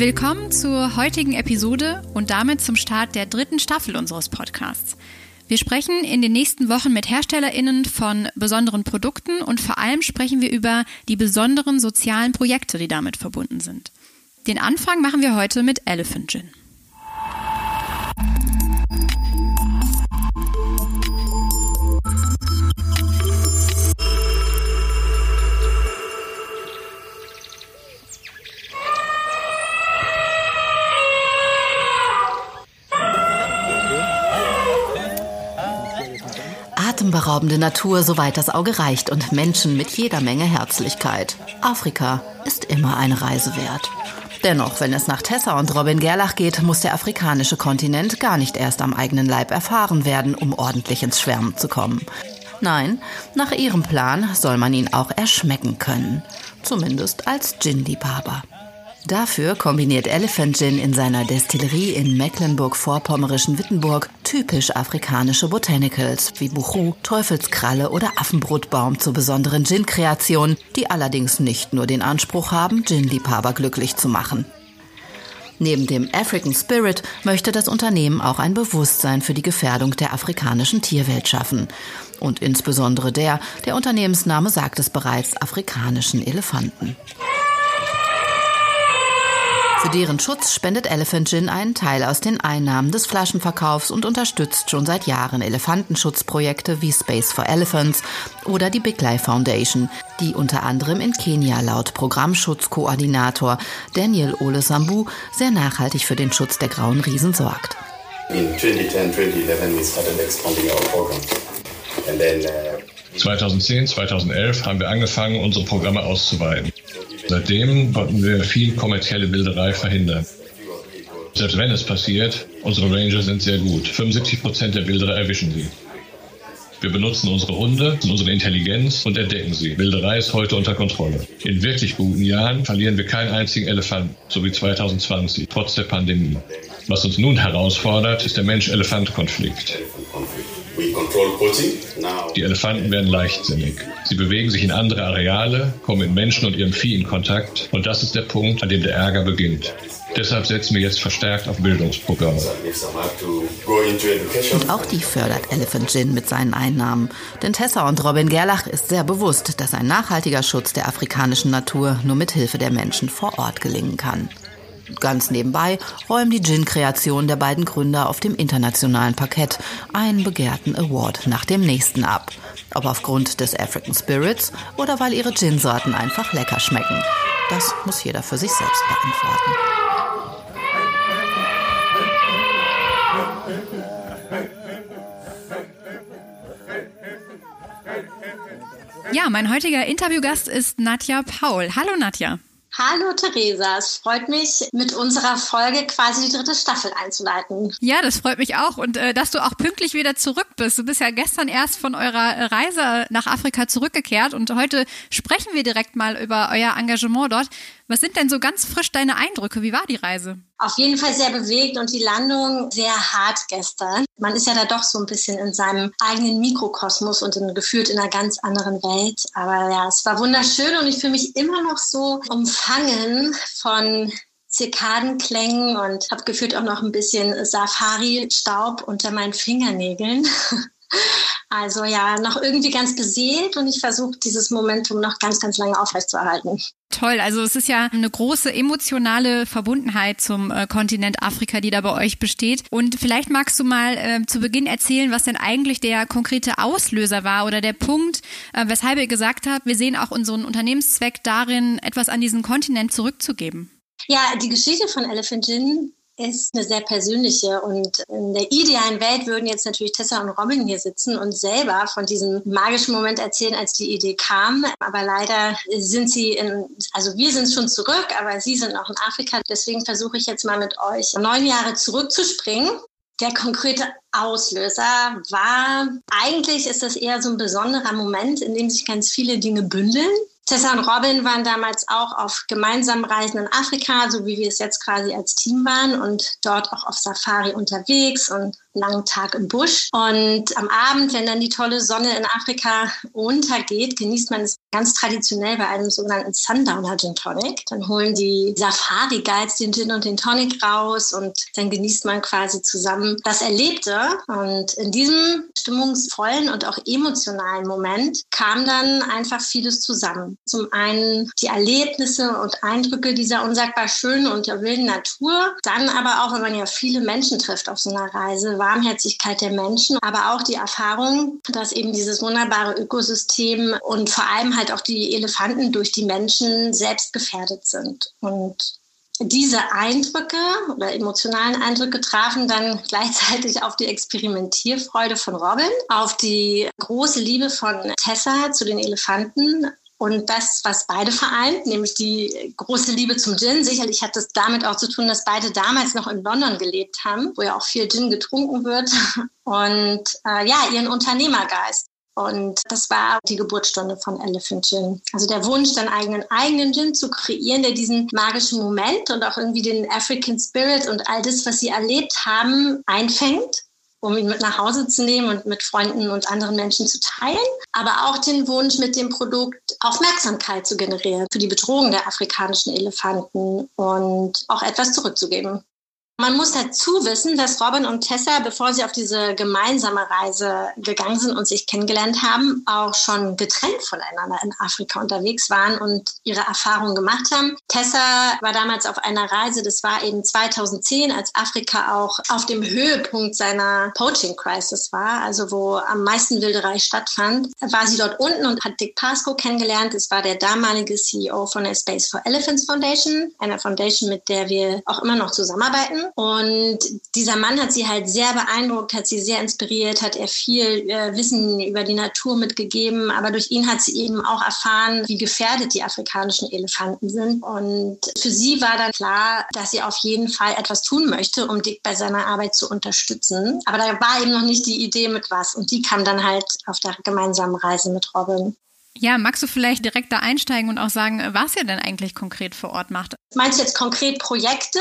Willkommen zur heutigen Episode und damit zum Start der dritten Staffel unseres Podcasts. Wir sprechen in den nächsten Wochen mit HerstellerInnen von besonderen Produkten und vor allem sprechen wir über die besonderen sozialen Projekte, die damit verbunden sind. Den Anfang machen wir heute mit Elephant Gin. Atemberaubende Natur, soweit das Auge reicht und Menschen mit jeder Menge Herzlichkeit. Afrika ist immer eine Reise wert. Dennoch, wenn es nach Tessa und Robin Gerlach geht, muss der afrikanische Kontinent gar nicht erst am eigenen Leib erfahren werden, um ordentlich ins Schwärmen zu kommen. Nein, nach ihrem Plan soll man ihn auch erschmecken können. Zumindest als Gin-Liebhaber. Dafür kombiniert Elephant Gin in seiner Destillerie in Mecklenburg-Vorpommerischen Wittenburg typisch afrikanische Botanicals wie Buchu, Teufelskralle oder Affenbrotbaum zu besonderen Gin-Kreationen, die allerdings nicht nur den Anspruch haben, Gin-Liebhaber glücklich zu machen. Neben dem African Spirit möchte das Unternehmen auch ein Bewusstsein für die Gefährdung der afrikanischen Tierwelt schaffen. Und insbesondere der, der Unternehmensname sagt es bereits, afrikanischen Elefanten. Für deren Schutz spendet Elephant Gin einen Teil aus den Einnahmen des Flaschenverkaufs und unterstützt schon seit Jahren Elefantenschutzprojekte wie Space for Elephants oder die Big Life Foundation, die unter anderem in Kenia laut Programmschutzkoordinator Daniel Ole Sambu sehr nachhaltig für den Schutz der grauen Riesen sorgt. In 2010, 2011 we started expanding our program. And then, uh 2010, 2011 haben wir angefangen, unsere Programme auszuweiten. Seitdem konnten wir viel kommerzielle Wilderei verhindern. Selbst wenn es passiert, unsere Ranger sind sehr gut. 75 Prozent der Wilderer erwischen sie. Wir benutzen unsere Hunde und unsere Intelligenz und entdecken sie. Wilderei ist heute unter Kontrolle. In wirklich guten Jahren verlieren wir keinen einzigen Elefanten, so wie 2020, trotz der Pandemie. Was uns nun herausfordert, ist der Mensch-Elefant-Konflikt. Die Elefanten werden leichtsinnig. Sie bewegen sich in andere Areale, kommen mit Menschen und ihrem Vieh in Kontakt. Und das ist der Punkt, an dem der Ärger beginnt. Deshalb setzen wir jetzt verstärkt auf Bildungsprogramme. Und auch die fördert Elephant Gin mit seinen Einnahmen. Denn Tessa und Robin Gerlach ist sehr bewusst, dass ein nachhaltiger Schutz der afrikanischen Natur nur mit Hilfe der Menschen vor Ort gelingen kann. Ganz nebenbei räumen die Gin-Kreationen der beiden Gründer auf dem internationalen Parkett einen begehrten Award nach dem nächsten ab. Ob aufgrund des African Spirits oder weil ihre Gin-Sorten einfach lecker schmecken. Das muss jeder für sich selbst beantworten. Ja, mein heutiger Interviewgast ist Nadja Paul. Hallo Nadja. Hallo Theresa, es freut mich, mit unserer Folge quasi die dritte Staffel einzuleiten. Ja, das freut mich auch und äh, dass du auch pünktlich wieder zurück bist. Du bist ja gestern erst von eurer Reise nach Afrika zurückgekehrt und heute sprechen wir direkt mal über euer Engagement dort. Was sind denn so ganz frisch deine Eindrücke? Wie war die Reise? Auf jeden Fall sehr bewegt und die Landung sehr hart gestern. Man ist ja da doch so ein bisschen in seinem eigenen Mikrokosmos und in, gefühlt in einer ganz anderen Welt. Aber ja, es war wunderschön und ich fühle mich immer noch so umfangen von Zirkadenklängen und habe gefühlt auch noch ein bisschen Safari-Staub unter meinen Fingernägeln. Also ja, noch irgendwie ganz beseelt und ich versuche dieses Momentum noch ganz, ganz lange aufrechtzuerhalten. Toll, also es ist ja eine große emotionale Verbundenheit zum äh, Kontinent Afrika, die da bei euch besteht. Und vielleicht magst du mal äh, zu Beginn erzählen, was denn eigentlich der konkrete Auslöser war oder der Punkt, äh, weshalb ihr gesagt habt, wir sehen auch unseren Unternehmenszweck darin, etwas an diesen Kontinent zurückzugeben. Ja, die Geschichte von Elephant Gin ist eine sehr persönliche und in der idealen Welt würden jetzt natürlich Tessa und Robin hier sitzen und selber von diesem magischen Moment erzählen, als die Idee kam. Aber leider sind sie in, also wir sind schon zurück, aber sie sind noch in Afrika. Deswegen versuche ich jetzt mal mit euch neun Jahre zurückzuspringen Der konkrete Auslöser war, eigentlich ist das eher so ein besonderer Moment, in dem sich ganz viele Dinge bündeln. Tessa und Robin waren damals auch auf gemeinsamen Reisen in Afrika, so wie wir es jetzt quasi als Team waren und dort auch auf Safari unterwegs und langen Tag im Busch. Und am Abend, wenn dann die tolle Sonne in Afrika untergeht, genießt man es ganz traditionell bei einem sogenannten Sundowner Gin Tonic. Dann holen die Safari Guides den Gin und den Tonic raus und dann genießt man quasi zusammen das Erlebte. Und in diesem stimmungsvollen und auch emotionalen Moment kam dann einfach vieles zusammen. Zum einen die Erlebnisse und Eindrücke dieser unsagbar schönen und der wilden Natur. Dann aber auch, wenn man ja viele Menschen trifft auf so einer Reise, Warmherzigkeit der Menschen, aber auch die Erfahrung, dass eben dieses wunderbare Ökosystem und vor allem halt auch die Elefanten durch die Menschen selbst gefährdet sind. Und diese Eindrücke oder emotionalen Eindrücke trafen dann gleichzeitig auf die Experimentierfreude von Robin, auf die große Liebe von Tessa zu den Elefanten und das, was beide vereint, nämlich die große Liebe zum Gin. Sicherlich hat das damit auch zu tun, dass beide damals noch in London gelebt haben, wo ja auch viel Gin getrunken wird. Und äh, ja, ihren Unternehmergeist. Und das war die Geburtsstunde von Elephant Gin. Also der Wunsch, dann eigenen eigenen Gin zu kreieren, der diesen magischen Moment und auch irgendwie den African Spirit und all das, was sie erlebt haben, einfängt um ihn mit nach Hause zu nehmen und mit Freunden und anderen Menschen zu teilen, aber auch den Wunsch, mit dem Produkt Aufmerksamkeit zu generieren für die Bedrohung der afrikanischen Elefanten und auch etwas zurückzugeben. Man muss dazu wissen, dass Robin und Tessa, bevor sie auf diese gemeinsame Reise gegangen sind und sich kennengelernt haben, auch schon getrennt voneinander in Afrika unterwegs waren und ihre Erfahrungen gemacht haben. Tessa war damals auf einer Reise, das war eben 2010, als Afrika auch auf dem Höhepunkt seiner Poaching Crisis war, also wo am meisten Wilderei stattfand, war sie dort unten und hat Dick Pascoe kennengelernt. Es war der damalige CEO von der Space for Elephants Foundation, einer Foundation, mit der wir auch immer noch zusammenarbeiten. Und dieser Mann hat sie halt sehr beeindruckt, hat sie sehr inspiriert, hat er viel äh, Wissen über die Natur mitgegeben. Aber durch ihn hat sie eben auch erfahren, wie gefährdet die afrikanischen Elefanten sind. Und für sie war dann klar, dass sie auf jeden Fall etwas tun möchte, um Dick bei seiner Arbeit zu unterstützen. Aber da war eben noch nicht die Idee mit was. Und die kam dann halt auf der gemeinsamen Reise mit Robin. Ja, magst du vielleicht direkt da einsteigen und auch sagen, was ihr denn eigentlich konkret vor Ort macht? Meinst du jetzt konkret Projekte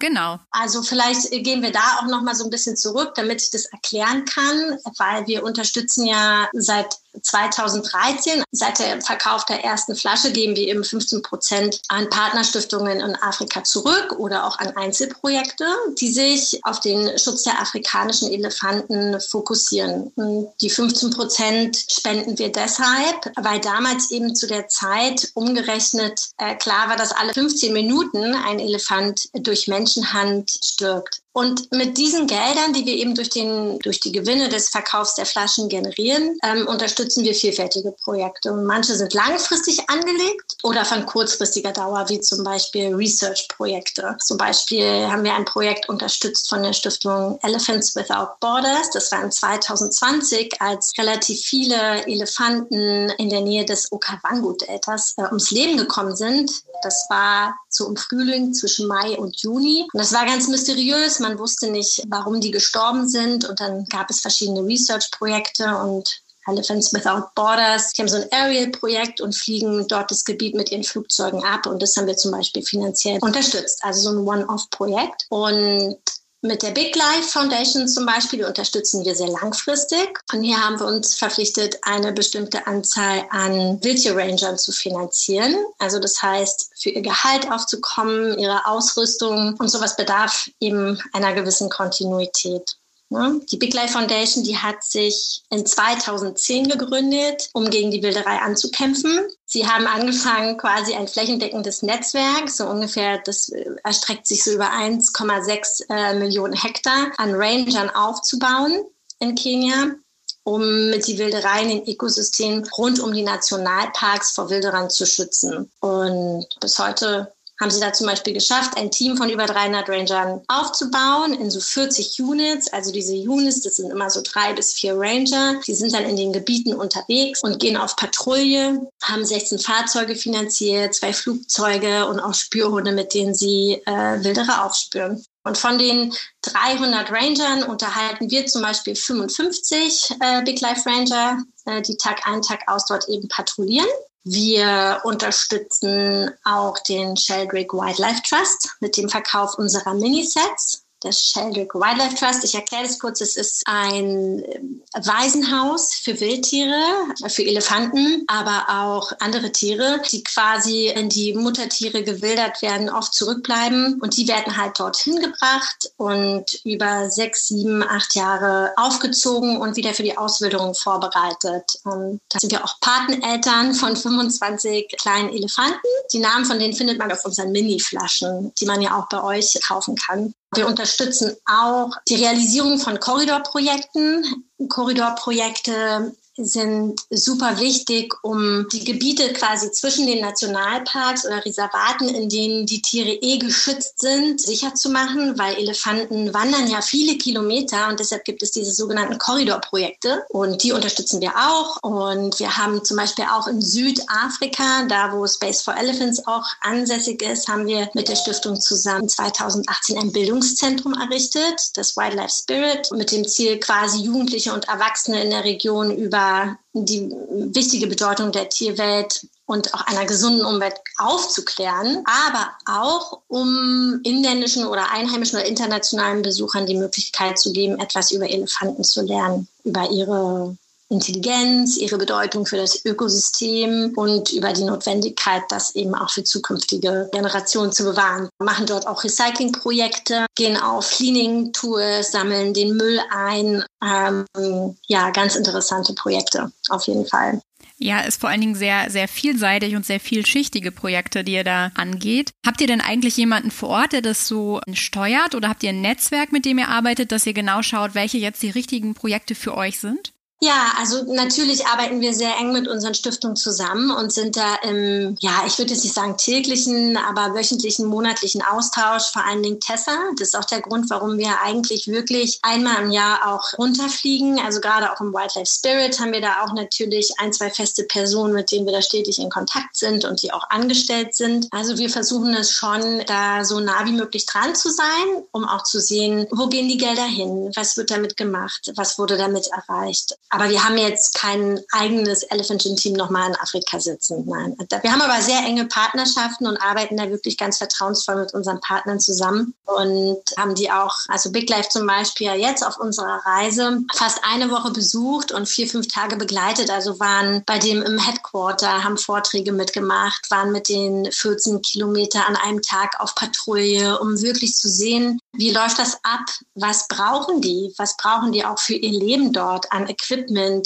Genau. Also vielleicht gehen wir da auch noch mal so ein bisschen zurück, damit ich das erklären kann, weil wir unterstützen ja seit 2013, seit der Verkauf der ersten Flasche, geben wir eben 15 Prozent an Partnerstiftungen in Afrika zurück oder auch an Einzelprojekte, die sich auf den Schutz der afrikanischen Elefanten fokussieren. Und die 15 Prozent spenden wir deshalb, weil damals eben zu der Zeit umgerechnet äh, klar war, dass alle 15 Minuten ein Elefant durch Menschen Menschenhand stirbt. Und mit diesen Geldern, die wir eben durch, den, durch die Gewinne des Verkaufs der Flaschen generieren, ähm, unterstützen wir vielfältige Projekte. Und manche sind langfristig angelegt oder von kurzfristiger Dauer, wie zum Beispiel Research-Projekte. Zum Beispiel haben wir ein Projekt unterstützt von der Stiftung Elephants Without Borders. Das war in 2020, als relativ viele Elefanten in der Nähe des Okavango-Deltas äh, ums Leben gekommen sind. Das war so im Frühling zwischen Mai und Juni. Und das war ganz mysteriös man wusste nicht, warum die gestorben sind. Und dann gab es verschiedene Research-Projekte und Elephants Without Borders. Die haben so ein Aerial-Projekt und fliegen dort das Gebiet mit ihren Flugzeugen ab. Und das haben wir zum Beispiel finanziell unterstützt. Also so ein One-Off-Projekt. Und mit der Big Life Foundation zum Beispiel, die unterstützen wir sehr langfristig. Und hier haben wir uns verpflichtet, eine bestimmte Anzahl an Wildtierrangern zu finanzieren. Also das heißt, für ihr Gehalt aufzukommen, ihre Ausrüstung und sowas bedarf eben einer gewissen Kontinuität. Ne? Die Big Life Foundation, die hat sich in 2010 gegründet, um gegen die Wilderei anzukämpfen. Sie haben angefangen, quasi ein flächendeckendes Netzwerk, so ungefähr, das äh, erstreckt sich so über 1,6 äh, Millionen Hektar an Rangern aufzubauen in Kenia um die Wilderei in den Ökosystemen rund um die Nationalparks vor Wilderern zu schützen. Und bis heute haben sie da zum Beispiel geschafft, ein Team von über 300 Rangern aufzubauen in so 40 Units. Also diese Units, das sind immer so drei bis vier Ranger. Die sind dann in den Gebieten unterwegs und gehen auf Patrouille, haben 16 Fahrzeuge finanziert, zwei Flugzeuge und auch Spürhunde, mit denen sie äh, Wilderer aufspüren. Und von den 300 Rangern unterhalten wir zum Beispiel 55 äh, Big Life Ranger, äh, die Tag ein, Tag aus dort eben patrouillieren. Wir unterstützen auch den Sheldrick Wildlife Trust mit dem Verkauf unserer Minisets das Sheldrick Wildlife Trust. Ich erkläre das kurz. Es ist ein ähm, Waisenhaus für Wildtiere, für Elefanten, aber auch andere Tiere, die quasi, wenn die Muttertiere gewildert werden, oft zurückbleiben. Und die werden halt dorthin gebracht und über sechs, sieben, acht Jahre aufgezogen und wieder für die Auswilderung vorbereitet. Und da sind wir auch Pateneltern von 25 kleinen Elefanten. Die Namen von denen findet man auf unseren Mini-Flaschen, die man ja auch bei euch kaufen kann. Wir unterstützen auch die Realisierung von Korridorprojekten. Korridorprojekte sind super wichtig, um die Gebiete quasi zwischen den Nationalparks oder Reservaten, in denen die Tiere eh geschützt sind, sicher zu machen, weil Elefanten wandern ja viele Kilometer und deshalb gibt es diese sogenannten Korridorprojekte und die unterstützen wir auch. Und wir haben zum Beispiel auch in Südafrika, da wo Space for Elephants auch ansässig ist, haben wir mit der Stiftung zusammen 2018 ein Bildungszentrum errichtet, das Wildlife Spirit, mit dem Ziel quasi Jugendliche und Erwachsene in der Region über die wichtige Bedeutung der Tierwelt und auch einer gesunden Umwelt aufzuklären, aber auch um inländischen oder einheimischen oder internationalen Besuchern die Möglichkeit zu geben, etwas über Elefanten zu lernen, über ihre Intelligenz, ihre Bedeutung für das Ökosystem und über die Notwendigkeit, das eben auch für zukünftige Generationen zu bewahren. Wir machen dort auch Recyclingprojekte, gehen auf Cleaning-Tours, sammeln den Müll ein. Ähm, ja, ganz interessante Projekte auf jeden Fall. Ja, ist vor allen Dingen sehr, sehr vielseitig und sehr vielschichtige Projekte, die ihr da angeht. Habt ihr denn eigentlich jemanden vor Ort, der das so steuert oder habt ihr ein Netzwerk, mit dem ihr arbeitet, dass ihr genau schaut, welche jetzt die richtigen Projekte für euch sind? Ja, also natürlich arbeiten wir sehr eng mit unseren Stiftungen zusammen und sind da im, ja, ich würde jetzt nicht sagen täglichen, aber wöchentlichen, monatlichen Austausch, vor allen Dingen Tessa. Das ist auch der Grund, warum wir eigentlich wirklich einmal im Jahr auch runterfliegen. Also gerade auch im Wildlife Spirit haben wir da auch natürlich ein, zwei feste Personen, mit denen wir da stetig in Kontakt sind und die auch angestellt sind. Also wir versuchen es schon, da so nah wie möglich dran zu sein, um auch zu sehen, wo gehen die Gelder hin, was wird damit gemacht, was wurde damit erreicht. Aber wir haben jetzt kein eigenes Elephant-Team nochmal in Afrika sitzen. Nein. Wir haben aber sehr enge Partnerschaften und arbeiten da wirklich ganz vertrauensvoll mit unseren Partnern zusammen und haben die auch, also Big Life zum Beispiel ja jetzt auf unserer Reise fast eine Woche besucht und vier, fünf Tage begleitet. Also waren bei dem im Headquarter, haben Vorträge mitgemacht, waren mit den 14 Kilometer an einem Tag auf Patrouille, um wirklich zu sehen, wie läuft das ab? Was brauchen die? Was brauchen die auch für ihr Leben dort an Equipment,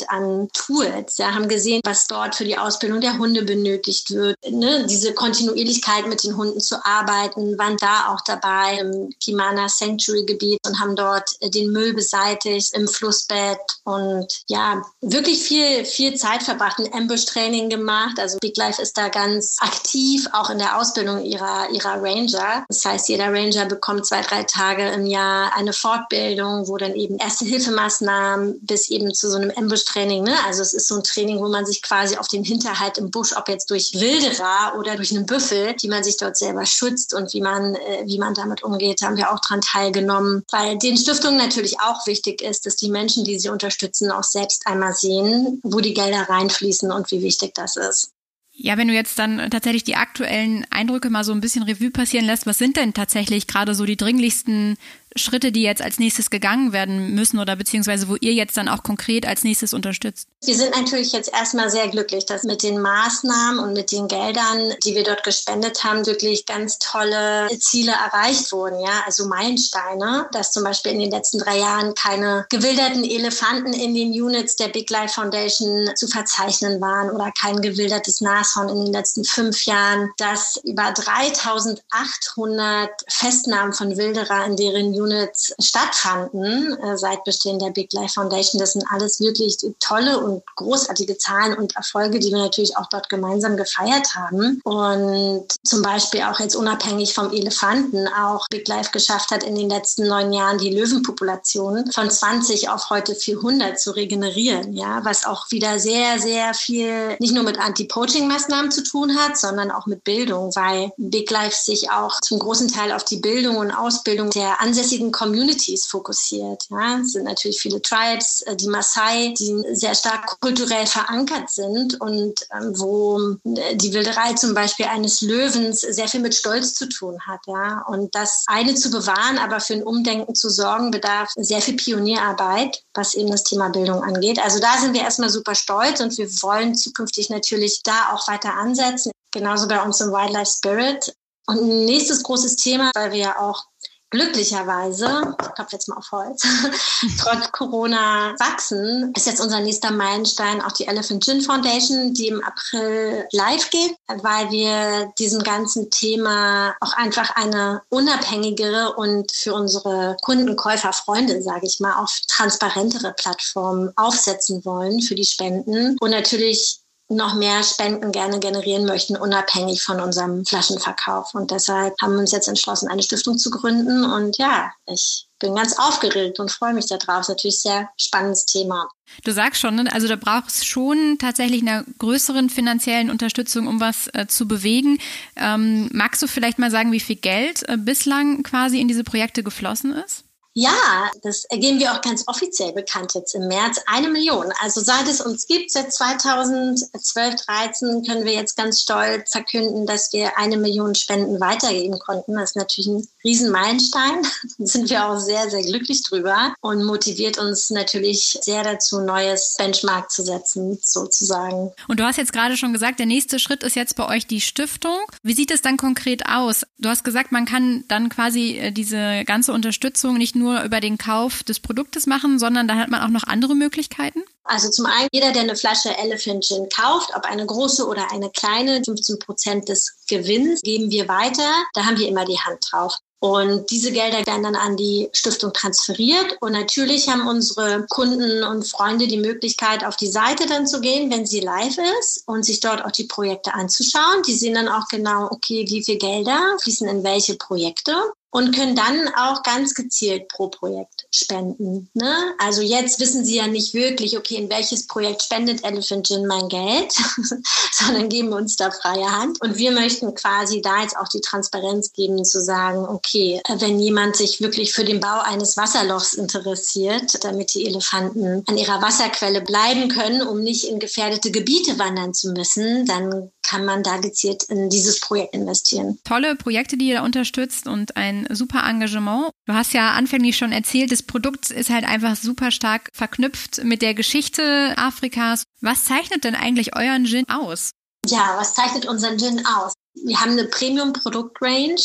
an Tools? Ja, haben gesehen, was dort für die Ausbildung der Hunde benötigt wird. Ne? Diese Kontinuierlichkeit mit den Hunden zu arbeiten, waren da auch dabei im Kimana Sanctuary Gebiet und haben dort äh, den Müll beseitigt im Flussbett und ja, wirklich viel, viel Zeit verbracht, ein Ambush Training gemacht. Also Big Life ist da ganz aktiv, auch in der Ausbildung ihrer, ihrer Ranger. Das heißt, jeder Ranger bekommt zwei, drei Tage im Jahr eine Fortbildung, wo dann eben erste Hilfemaßnahmen bis eben zu so einem Ambush-Training. Ne? Also es ist so ein Training, wo man sich quasi auf den Hinterhalt im Busch, ob jetzt durch Wilderer oder durch einen Büffel, wie man sich dort selber schützt und wie man, äh, wie man damit umgeht, haben wir auch daran teilgenommen. Weil den Stiftungen natürlich auch wichtig ist, dass die Menschen, die sie unterstützen, auch selbst einmal sehen, wo die Gelder reinfließen und wie wichtig das ist. Ja, wenn du jetzt dann tatsächlich die aktuellen Eindrücke mal so ein bisschen Revue passieren lässt, was sind denn tatsächlich gerade so die dringlichsten Schritte, die jetzt als nächstes gegangen werden müssen oder beziehungsweise wo ihr jetzt dann auch konkret als nächstes unterstützt? Wir sind natürlich jetzt erstmal sehr glücklich, dass mit den Maßnahmen und mit den Geldern, die wir dort gespendet haben, wirklich ganz tolle Ziele erreicht wurden. Ja, also Meilensteine, dass zum Beispiel in den letzten drei Jahren keine gewilderten Elefanten in den Units der Big Life Foundation zu verzeichnen waren oder kein gewildertes Nashorn in den letzten fünf Jahren, dass über 3800 Festnahmen von Wilderer in deren Units stattfanden äh, seit Bestehen der Big Life Foundation. Das sind alles wirklich tolle und großartige Zahlen und Erfolge, die wir natürlich auch dort gemeinsam gefeiert haben. Und zum Beispiel auch jetzt unabhängig vom Elefanten auch Big Life geschafft hat, in den letzten neun Jahren die Löwenpopulation von 20 auf heute 400 zu regenerieren. Ja, was auch wieder sehr, sehr viel nicht nur mit Anti-Poaching-Maßnahmen zu tun hat, sondern auch mit Bildung, weil Big Life sich auch zum großen Teil auf die Bildung und Ausbildung der ansässigen Communities fokussiert. Ja, es sind natürlich viele Tribes, äh, die Maasai, die sehr stark kulturell verankert sind und ähm, wo äh, die Wilderei zum Beispiel eines Löwens sehr viel mit Stolz zu tun hat. Ja, und das eine zu bewahren, aber für ein Umdenken zu sorgen, bedarf sehr viel Pionierarbeit, was eben das Thema Bildung angeht. Also da sind wir erstmal super stolz und wir wollen zukünftig natürlich da auch weiter ansetzen. Genauso bei uns im Wildlife Spirit. Und ein nächstes großes Thema, weil wir ja auch glücklicherweise, ich klopfe jetzt mal auf Holz, trotz Corona wachsen, ist jetzt unser nächster Meilenstein auch die Elephant Gin Foundation, die im April live geht, weil wir diesem ganzen Thema auch einfach eine unabhängigere und für unsere Kunden, Käufer, Freunde, sage ich mal, auch transparentere Plattform aufsetzen wollen für die Spenden. Und natürlich noch mehr Spenden gerne generieren möchten, unabhängig von unserem Flaschenverkauf. Und deshalb haben wir uns jetzt entschlossen, eine Stiftung zu gründen. Und ja, ich bin ganz aufgeregt und freue mich darauf. Ist natürlich ein sehr spannendes Thema. Du sagst schon, ne? also da braucht es schon tatsächlich eine größeren finanziellen Unterstützung, um was äh, zu bewegen. Ähm, magst du vielleicht mal sagen, wie viel Geld äh, bislang quasi in diese Projekte geflossen ist? Ja, das geben wir auch ganz offiziell bekannt jetzt im März. Eine Million. Also seit es uns gibt, seit 2012, 13 können wir jetzt ganz stolz verkünden, dass wir eine Million Spenden weitergeben konnten. Das ist natürlich ein Riesenmeilenstein. Da sind wir auch sehr, sehr glücklich drüber und motiviert uns natürlich sehr dazu, neues Benchmark zu setzen, sozusagen. Und du hast jetzt gerade schon gesagt, der nächste Schritt ist jetzt bei euch die Stiftung. Wie sieht es dann konkret aus? Du hast gesagt, man kann dann quasi äh, diese ganze Unterstützung nicht nur nur über den Kauf des Produktes machen, sondern da hat man auch noch andere Möglichkeiten? Also zum einen, jeder, der eine Flasche Elephant Gin kauft, ob eine große oder eine kleine, 15 Prozent des Gewinns geben wir weiter. Da haben wir immer die Hand drauf. Und diese Gelder werden dann an die Stiftung transferiert. Und natürlich haben unsere Kunden und Freunde die Möglichkeit, auf die Seite dann zu gehen, wenn sie live ist und sich dort auch die Projekte anzuschauen. Die sehen dann auch genau, okay, wie viel Gelder fließen in welche Projekte und können dann auch ganz gezielt pro Projekt spenden. Ne? Also jetzt wissen Sie ja nicht wirklich, okay, in welches Projekt spendet Elephant Gin mein Geld, sondern geben uns da freie Hand. Und wir möchten quasi da jetzt auch die Transparenz geben, zu sagen, okay, wenn jemand sich wirklich für den Bau eines Wasserlochs interessiert, damit die Elefanten an ihrer Wasserquelle bleiben können, um nicht in gefährdete Gebiete wandern zu müssen, dann kann man da gezielt in dieses Projekt investieren. Tolle Projekte, die ihr da unterstützt und ein super Engagement. Du hast ja anfänglich schon erzählt, das Produkt ist halt einfach super stark verknüpft mit der Geschichte Afrikas. Was zeichnet denn eigentlich euren Gin aus? Ja, was zeichnet unseren Gin aus? Wir haben eine Premium-Produkt-Range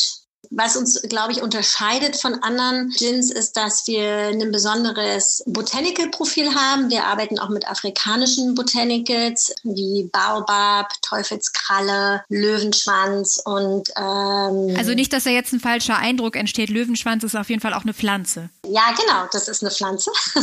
was uns, glaube ich, unterscheidet von anderen Gins, ist, dass wir ein besonderes Botanical-Profil haben. Wir arbeiten auch mit afrikanischen Botanicals wie Baobab, Teufelskralle, Löwenschwanz und ähm, Also nicht, dass da jetzt ein falscher Eindruck entsteht. Löwenschwanz ist auf jeden Fall auch eine Pflanze. Ja, genau, das ist eine Pflanze.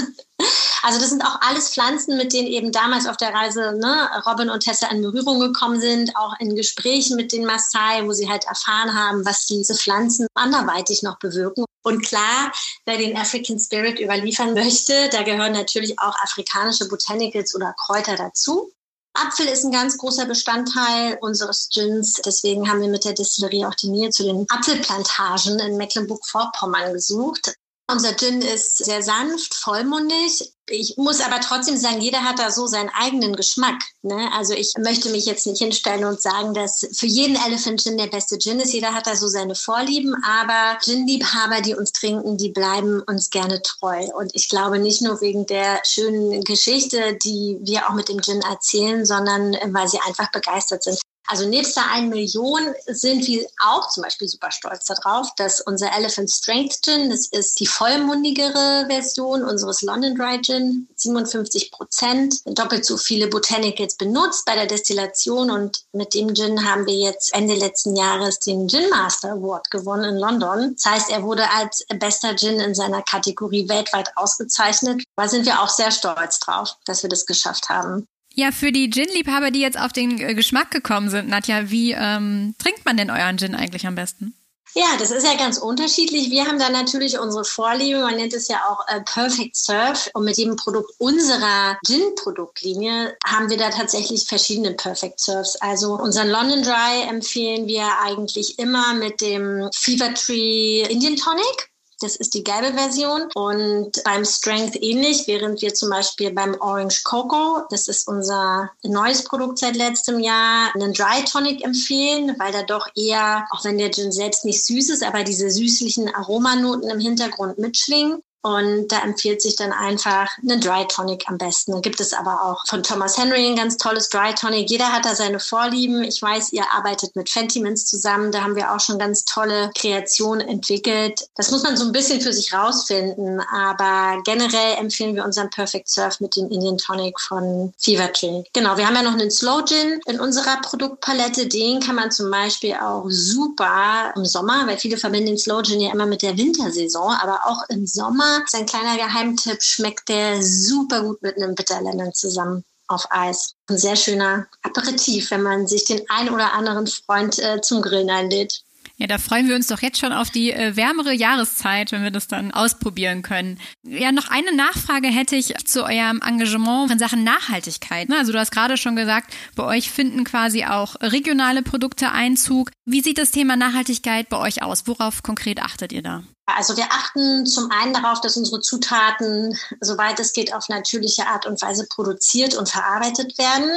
Also das sind auch alles Pflanzen, mit denen eben damals auf der Reise ne, Robin und Tessa in Berührung gekommen sind, auch in Gesprächen mit den Maasai, wo sie halt erfahren haben, was diese Pflanzen anderweitig noch bewirken. Und klar, wer den African Spirit überliefern möchte, da gehören natürlich auch afrikanische Botanicals oder Kräuter dazu. Apfel ist ein ganz großer Bestandteil unseres Gins. Deswegen haben wir mit der Distillerie auch die Nähe zu den Apfelplantagen in Mecklenburg-Vorpommern gesucht. Unser Gin ist sehr sanft, vollmundig. Ich muss aber trotzdem sagen, jeder hat da so seinen eigenen Geschmack. Ne? Also ich möchte mich jetzt nicht hinstellen und sagen, dass für jeden Elephant Gin der beste Gin ist. Jeder hat da so seine Vorlieben. Aber Gin-Liebhaber, die uns trinken, die bleiben uns gerne treu. Und ich glaube nicht nur wegen der schönen Geschichte, die wir auch mit dem Gin erzählen, sondern weil sie einfach begeistert sind. Also nebst der 1 Million sind wir auch zum Beispiel super stolz darauf, dass unser Elephant Strength Gin, das ist die vollmundigere Version unseres London Dry Gin, 57 Prozent, doppelt so viele Botanicals benutzt bei der Destillation und mit dem Gin haben wir jetzt Ende letzten Jahres den Gin Master Award gewonnen in London. Das heißt, er wurde als bester Gin in seiner Kategorie weltweit ausgezeichnet. Da sind wir auch sehr stolz drauf, dass wir das geschafft haben. Ja, für die Gin-Liebhaber, die jetzt auf den äh, Geschmack gekommen sind, Nadja, wie ähm, trinkt man denn euren Gin eigentlich am besten? Ja, das ist ja ganz unterschiedlich. Wir haben da natürlich unsere Vorliebe. Man nennt es ja auch äh, Perfect Surf. Und mit jedem Produkt unserer Gin-Produktlinie haben wir da tatsächlich verschiedene Perfect Surfs. Also unseren London Dry empfehlen wir eigentlich immer mit dem Fever Tree Indian Tonic. Das ist die gelbe Version. Und beim Strength ähnlich, während wir zum Beispiel beim Orange Cocoa, das ist unser neues Produkt seit letztem Jahr, einen Dry Tonic empfehlen, weil da doch eher, auch wenn der Gin selbst nicht süß ist, aber diese süßlichen Aromanoten im Hintergrund mitschwingen. Und da empfiehlt sich dann einfach eine Dry Tonic am besten. Da gibt es aber auch von Thomas Henry ein ganz tolles Dry Tonic. Jeder hat da seine Vorlieben. Ich weiß, ihr arbeitet mit Fentimans zusammen. Da haben wir auch schon ganz tolle Kreationen entwickelt. Das muss man so ein bisschen für sich rausfinden. Aber generell empfehlen wir unseren Perfect Surf mit dem Indian Tonic von Fever Tree. Genau, wir haben ja noch einen Slow Gin in unserer Produktpalette. Den kann man zum Beispiel auch super im Sommer, weil viele verbinden den Slow Gin ja immer mit der Wintersaison, aber auch im Sommer sein kleiner Geheimtipp, schmeckt der super gut mit einem Bitterlemon zusammen auf Eis. Ein sehr schöner Aperitif, wenn man sich den ein oder anderen Freund äh, zum Grillen einlädt. Ja, da freuen wir uns doch jetzt schon auf die äh, wärmere Jahreszeit, wenn wir das dann ausprobieren können. Ja, noch eine Nachfrage hätte ich zu eurem Engagement in Sachen Nachhaltigkeit. Ne? Also du hast gerade schon gesagt, bei euch finden quasi auch regionale Produkte Einzug. Wie sieht das Thema Nachhaltigkeit bei euch aus? Worauf konkret achtet ihr da? Also wir achten zum einen darauf, dass unsere Zutaten, soweit es geht, auf natürliche Art und Weise produziert und verarbeitet werden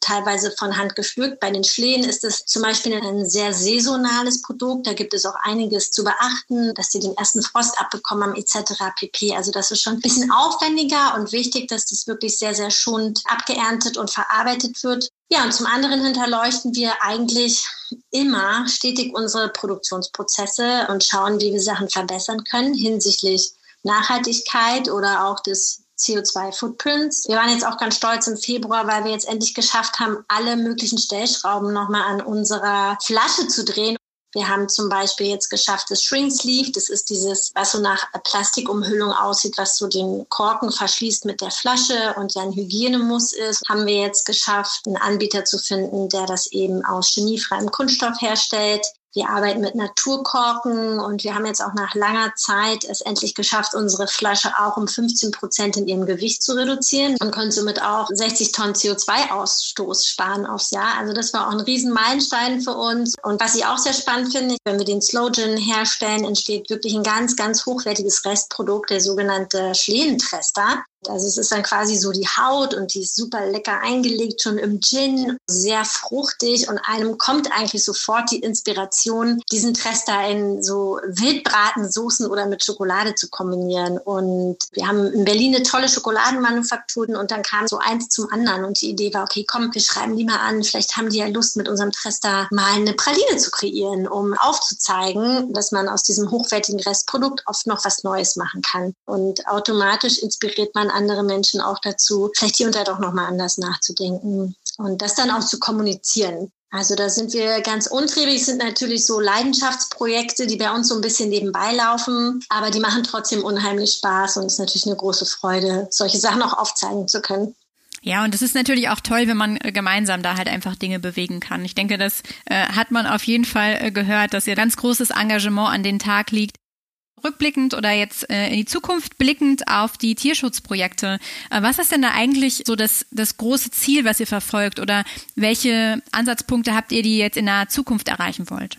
teilweise von Hand gepflückt. Bei den Schlehen ist es zum Beispiel ein sehr saisonales Produkt. Da gibt es auch einiges zu beachten, dass sie den ersten Frost abbekommen haben etc. pp. Also das ist schon ein bisschen aufwendiger und wichtig, dass das wirklich sehr, sehr schonend abgeerntet und verarbeitet wird. Ja, und zum anderen hinterleuchten wir eigentlich immer stetig unsere Produktionsprozesse und schauen, wie wir Sachen verbessern können hinsichtlich Nachhaltigkeit oder auch des CO2-Footprints. Wir waren jetzt auch ganz stolz im Februar, weil wir jetzt endlich geschafft haben, alle möglichen Stellschrauben nochmal an unserer Flasche zu drehen. Wir haben zum Beispiel jetzt geschafft, das Shrink Sleeve, das ist dieses, was so nach Plastikumhüllung aussieht, was so den Korken verschließt mit der Flasche und ja ein Hygienemuss ist, haben wir jetzt geschafft, einen Anbieter zu finden, der das eben aus chemiefreiem Kunststoff herstellt. Wir arbeiten mit Naturkorken und wir haben jetzt auch nach langer Zeit es endlich geschafft, unsere Flasche auch um 15 Prozent in ihrem Gewicht zu reduzieren und können somit auch 60 Tonnen CO2-Ausstoß sparen aufs Jahr. Also das war auch ein Riesenmeilenstein für uns. Und was ich auch sehr spannend finde, wenn wir den Slow herstellen, entsteht wirklich ein ganz, ganz hochwertiges Restprodukt, der sogenannte Schlehentrester. Also es ist dann quasi so die Haut und die ist super lecker eingelegt schon im Gin, sehr fruchtig und einem kommt eigentlich sofort die Inspiration, diesen Trester in so Wildbratensoßen oder mit Schokolade zu kombinieren. Und wir haben in Berlin eine tolle Schokoladenmanufakturen und dann kam so eins zum anderen und die Idee war, okay, komm, wir schreiben die mal an, vielleicht haben die ja Lust mit unserem Trester mal eine Praline zu kreieren, um aufzuzeigen, dass man aus diesem hochwertigen Restprodukt oft noch was Neues machen kann. Und automatisch inspiriert man andere Menschen auch dazu, vielleicht hier und da doch nochmal anders nachzudenken und das dann auch zu kommunizieren. Also da sind wir ganz untriebig, sind natürlich so Leidenschaftsprojekte, die bei uns so ein bisschen nebenbei laufen, aber die machen trotzdem unheimlich Spaß und es ist natürlich eine große Freude, solche Sachen auch aufzeigen zu können. Ja, und es ist natürlich auch toll, wenn man äh, gemeinsam da halt einfach Dinge bewegen kann. Ich denke, das äh, hat man auf jeden Fall äh, gehört, dass ihr ganz großes Engagement an den Tag liegt. Rückblickend oder jetzt äh, in die Zukunft blickend auf die Tierschutzprojekte, äh, was ist denn da eigentlich so das, das große Ziel, was ihr verfolgt oder welche Ansatzpunkte habt ihr, die ihr jetzt in der Zukunft erreichen wollt?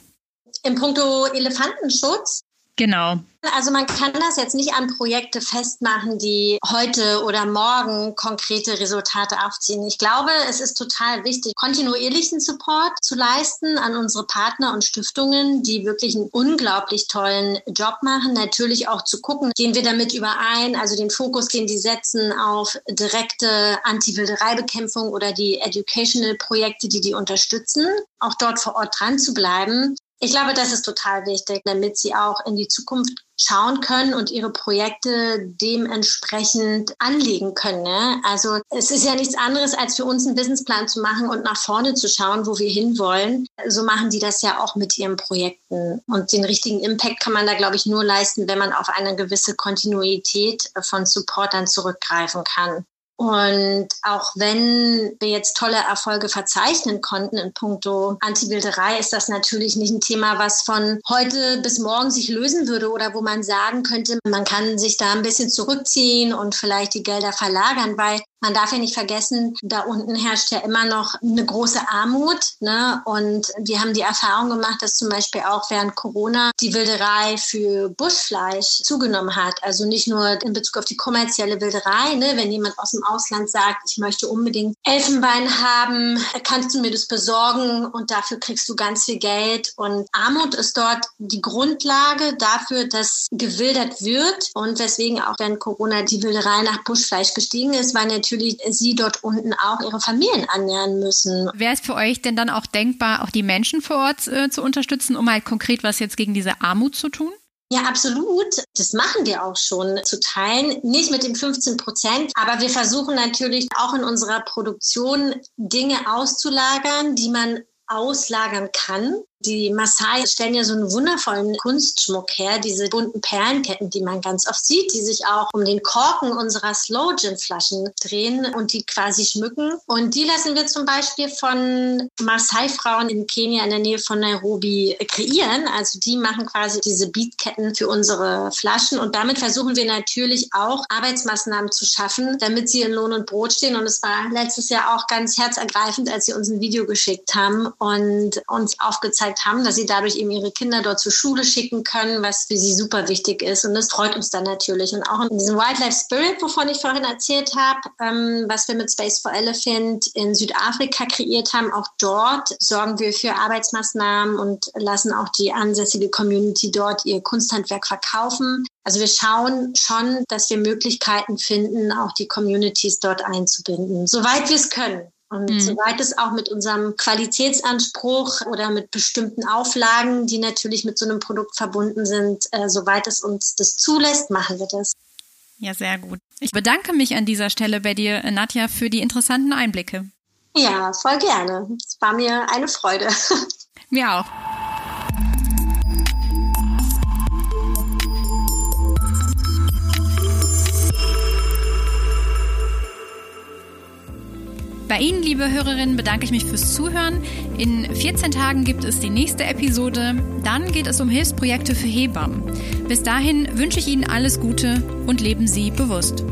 Im Punkto Elefantenschutz Genau. Also man kann das jetzt nicht an Projekte festmachen, die heute oder morgen konkrete Resultate aufziehen. Ich glaube, es ist total wichtig, kontinuierlichen Support zu leisten an unsere Partner und Stiftungen, die wirklich einen unglaublich tollen Job machen. Natürlich auch zu gucken, gehen wir damit überein, also den Fokus, den die setzen auf direkte Anti-Wilderei-Bekämpfung oder die Educational-Projekte, die die unterstützen, auch dort vor Ort dran zu bleiben. Ich glaube, das ist total wichtig, damit sie auch in die Zukunft schauen können und ihre Projekte dementsprechend anlegen können. Ne? Also es ist ja nichts anderes, als für uns einen Businessplan zu machen und nach vorne zu schauen, wo wir hinwollen. So machen die das ja auch mit ihren Projekten. Und den richtigen Impact kann man da, glaube ich, nur leisten, wenn man auf eine gewisse Kontinuität von Supportern zurückgreifen kann. Und auch wenn wir jetzt tolle Erfolge verzeichnen konnten in puncto Antibilderei, ist das natürlich nicht ein Thema, was von heute bis morgen sich lösen würde oder wo man sagen könnte, man kann sich da ein bisschen zurückziehen und vielleicht die Gelder verlagern, weil man darf ja nicht vergessen, da unten herrscht ja immer noch eine große Armut. Ne? Und wir haben die Erfahrung gemacht, dass zum Beispiel auch während Corona die Wilderei für Buschfleisch zugenommen hat. Also nicht nur in Bezug auf die kommerzielle Wilderei. Ne? Wenn jemand aus dem Ausland sagt, ich möchte unbedingt Elfenbein haben, kannst du mir das besorgen und dafür kriegst du ganz viel Geld. Und Armut ist dort die Grundlage dafür, dass gewildert wird und weswegen auch während Corona die Wilderei nach Buschfleisch gestiegen ist, weil natürlich natürlich sie dort unten auch ihre Familien annähern müssen. Wäre es für euch denn dann auch denkbar, auch die Menschen vor Ort äh, zu unterstützen, um halt konkret was jetzt gegen diese Armut zu tun? Ja, absolut. Das machen wir auch schon zu teilen. Nicht mit den 15 Prozent, aber wir versuchen natürlich auch in unserer Produktion Dinge auszulagern, die man auslagern kann. Die Maasai stellen ja so einen wundervollen Kunstschmuck her, diese bunten Perlenketten, die man ganz oft sieht, die sich auch um den Korken unserer Slow Gin Flaschen drehen und die quasi schmücken. Und die lassen wir zum Beispiel von Maasai-Frauen in Kenia in der Nähe von Nairobi kreieren. Also die machen quasi diese Beatketten für unsere Flaschen und damit versuchen wir natürlich auch Arbeitsmaßnahmen zu schaffen, damit sie in Lohn und Brot stehen. Und es war letztes Jahr auch ganz herzergreifend, als sie uns ein Video geschickt haben und uns aufgezeigt gezeigt haben, dass sie dadurch eben ihre Kinder dort zur Schule schicken können, was für sie super wichtig ist. Und das freut uns dann natürlich. Und auch in diesem Wildlife Spirit, wovon ich vorhin erzählt habe, ähm, was wir mit Space for Elephant in Südafrika kreiert haben, auch dort sorgen wir für Arbeitsmaßnahmen und lassen auch die ansässige Community dort ihr Kunsthandwerk verkaufen. Also wir schauen schon, dass wir Möglichkeiten finden, auch die Communities dort einzubinden, soweit wir es können. Und mhm. soweit es auch mit unserem Qualitätsanspruch oder mit bestimmten Auflagen, die natürlich mit so einem Produkt verbunden sind, äh, soweit es uns das zulässt, machen wir das. Ja, sehr gut. Ich bedanke mich an dieser Stelle bei dir, Nadja, für die interessanten Einblicke. Ja, voll gerne. Es war mir eine Freude. Mir auch. Bei Ihnen, liebe Hörerinnen, bedanke ich mich fürs Zuhören. In 14 Tagen gibt es die nächste Episode. Dann geht es um Hilfsprojekte für Hebammen. Bis dahin wünsche ich Ihnen alles Gute und leben Sie bewusst.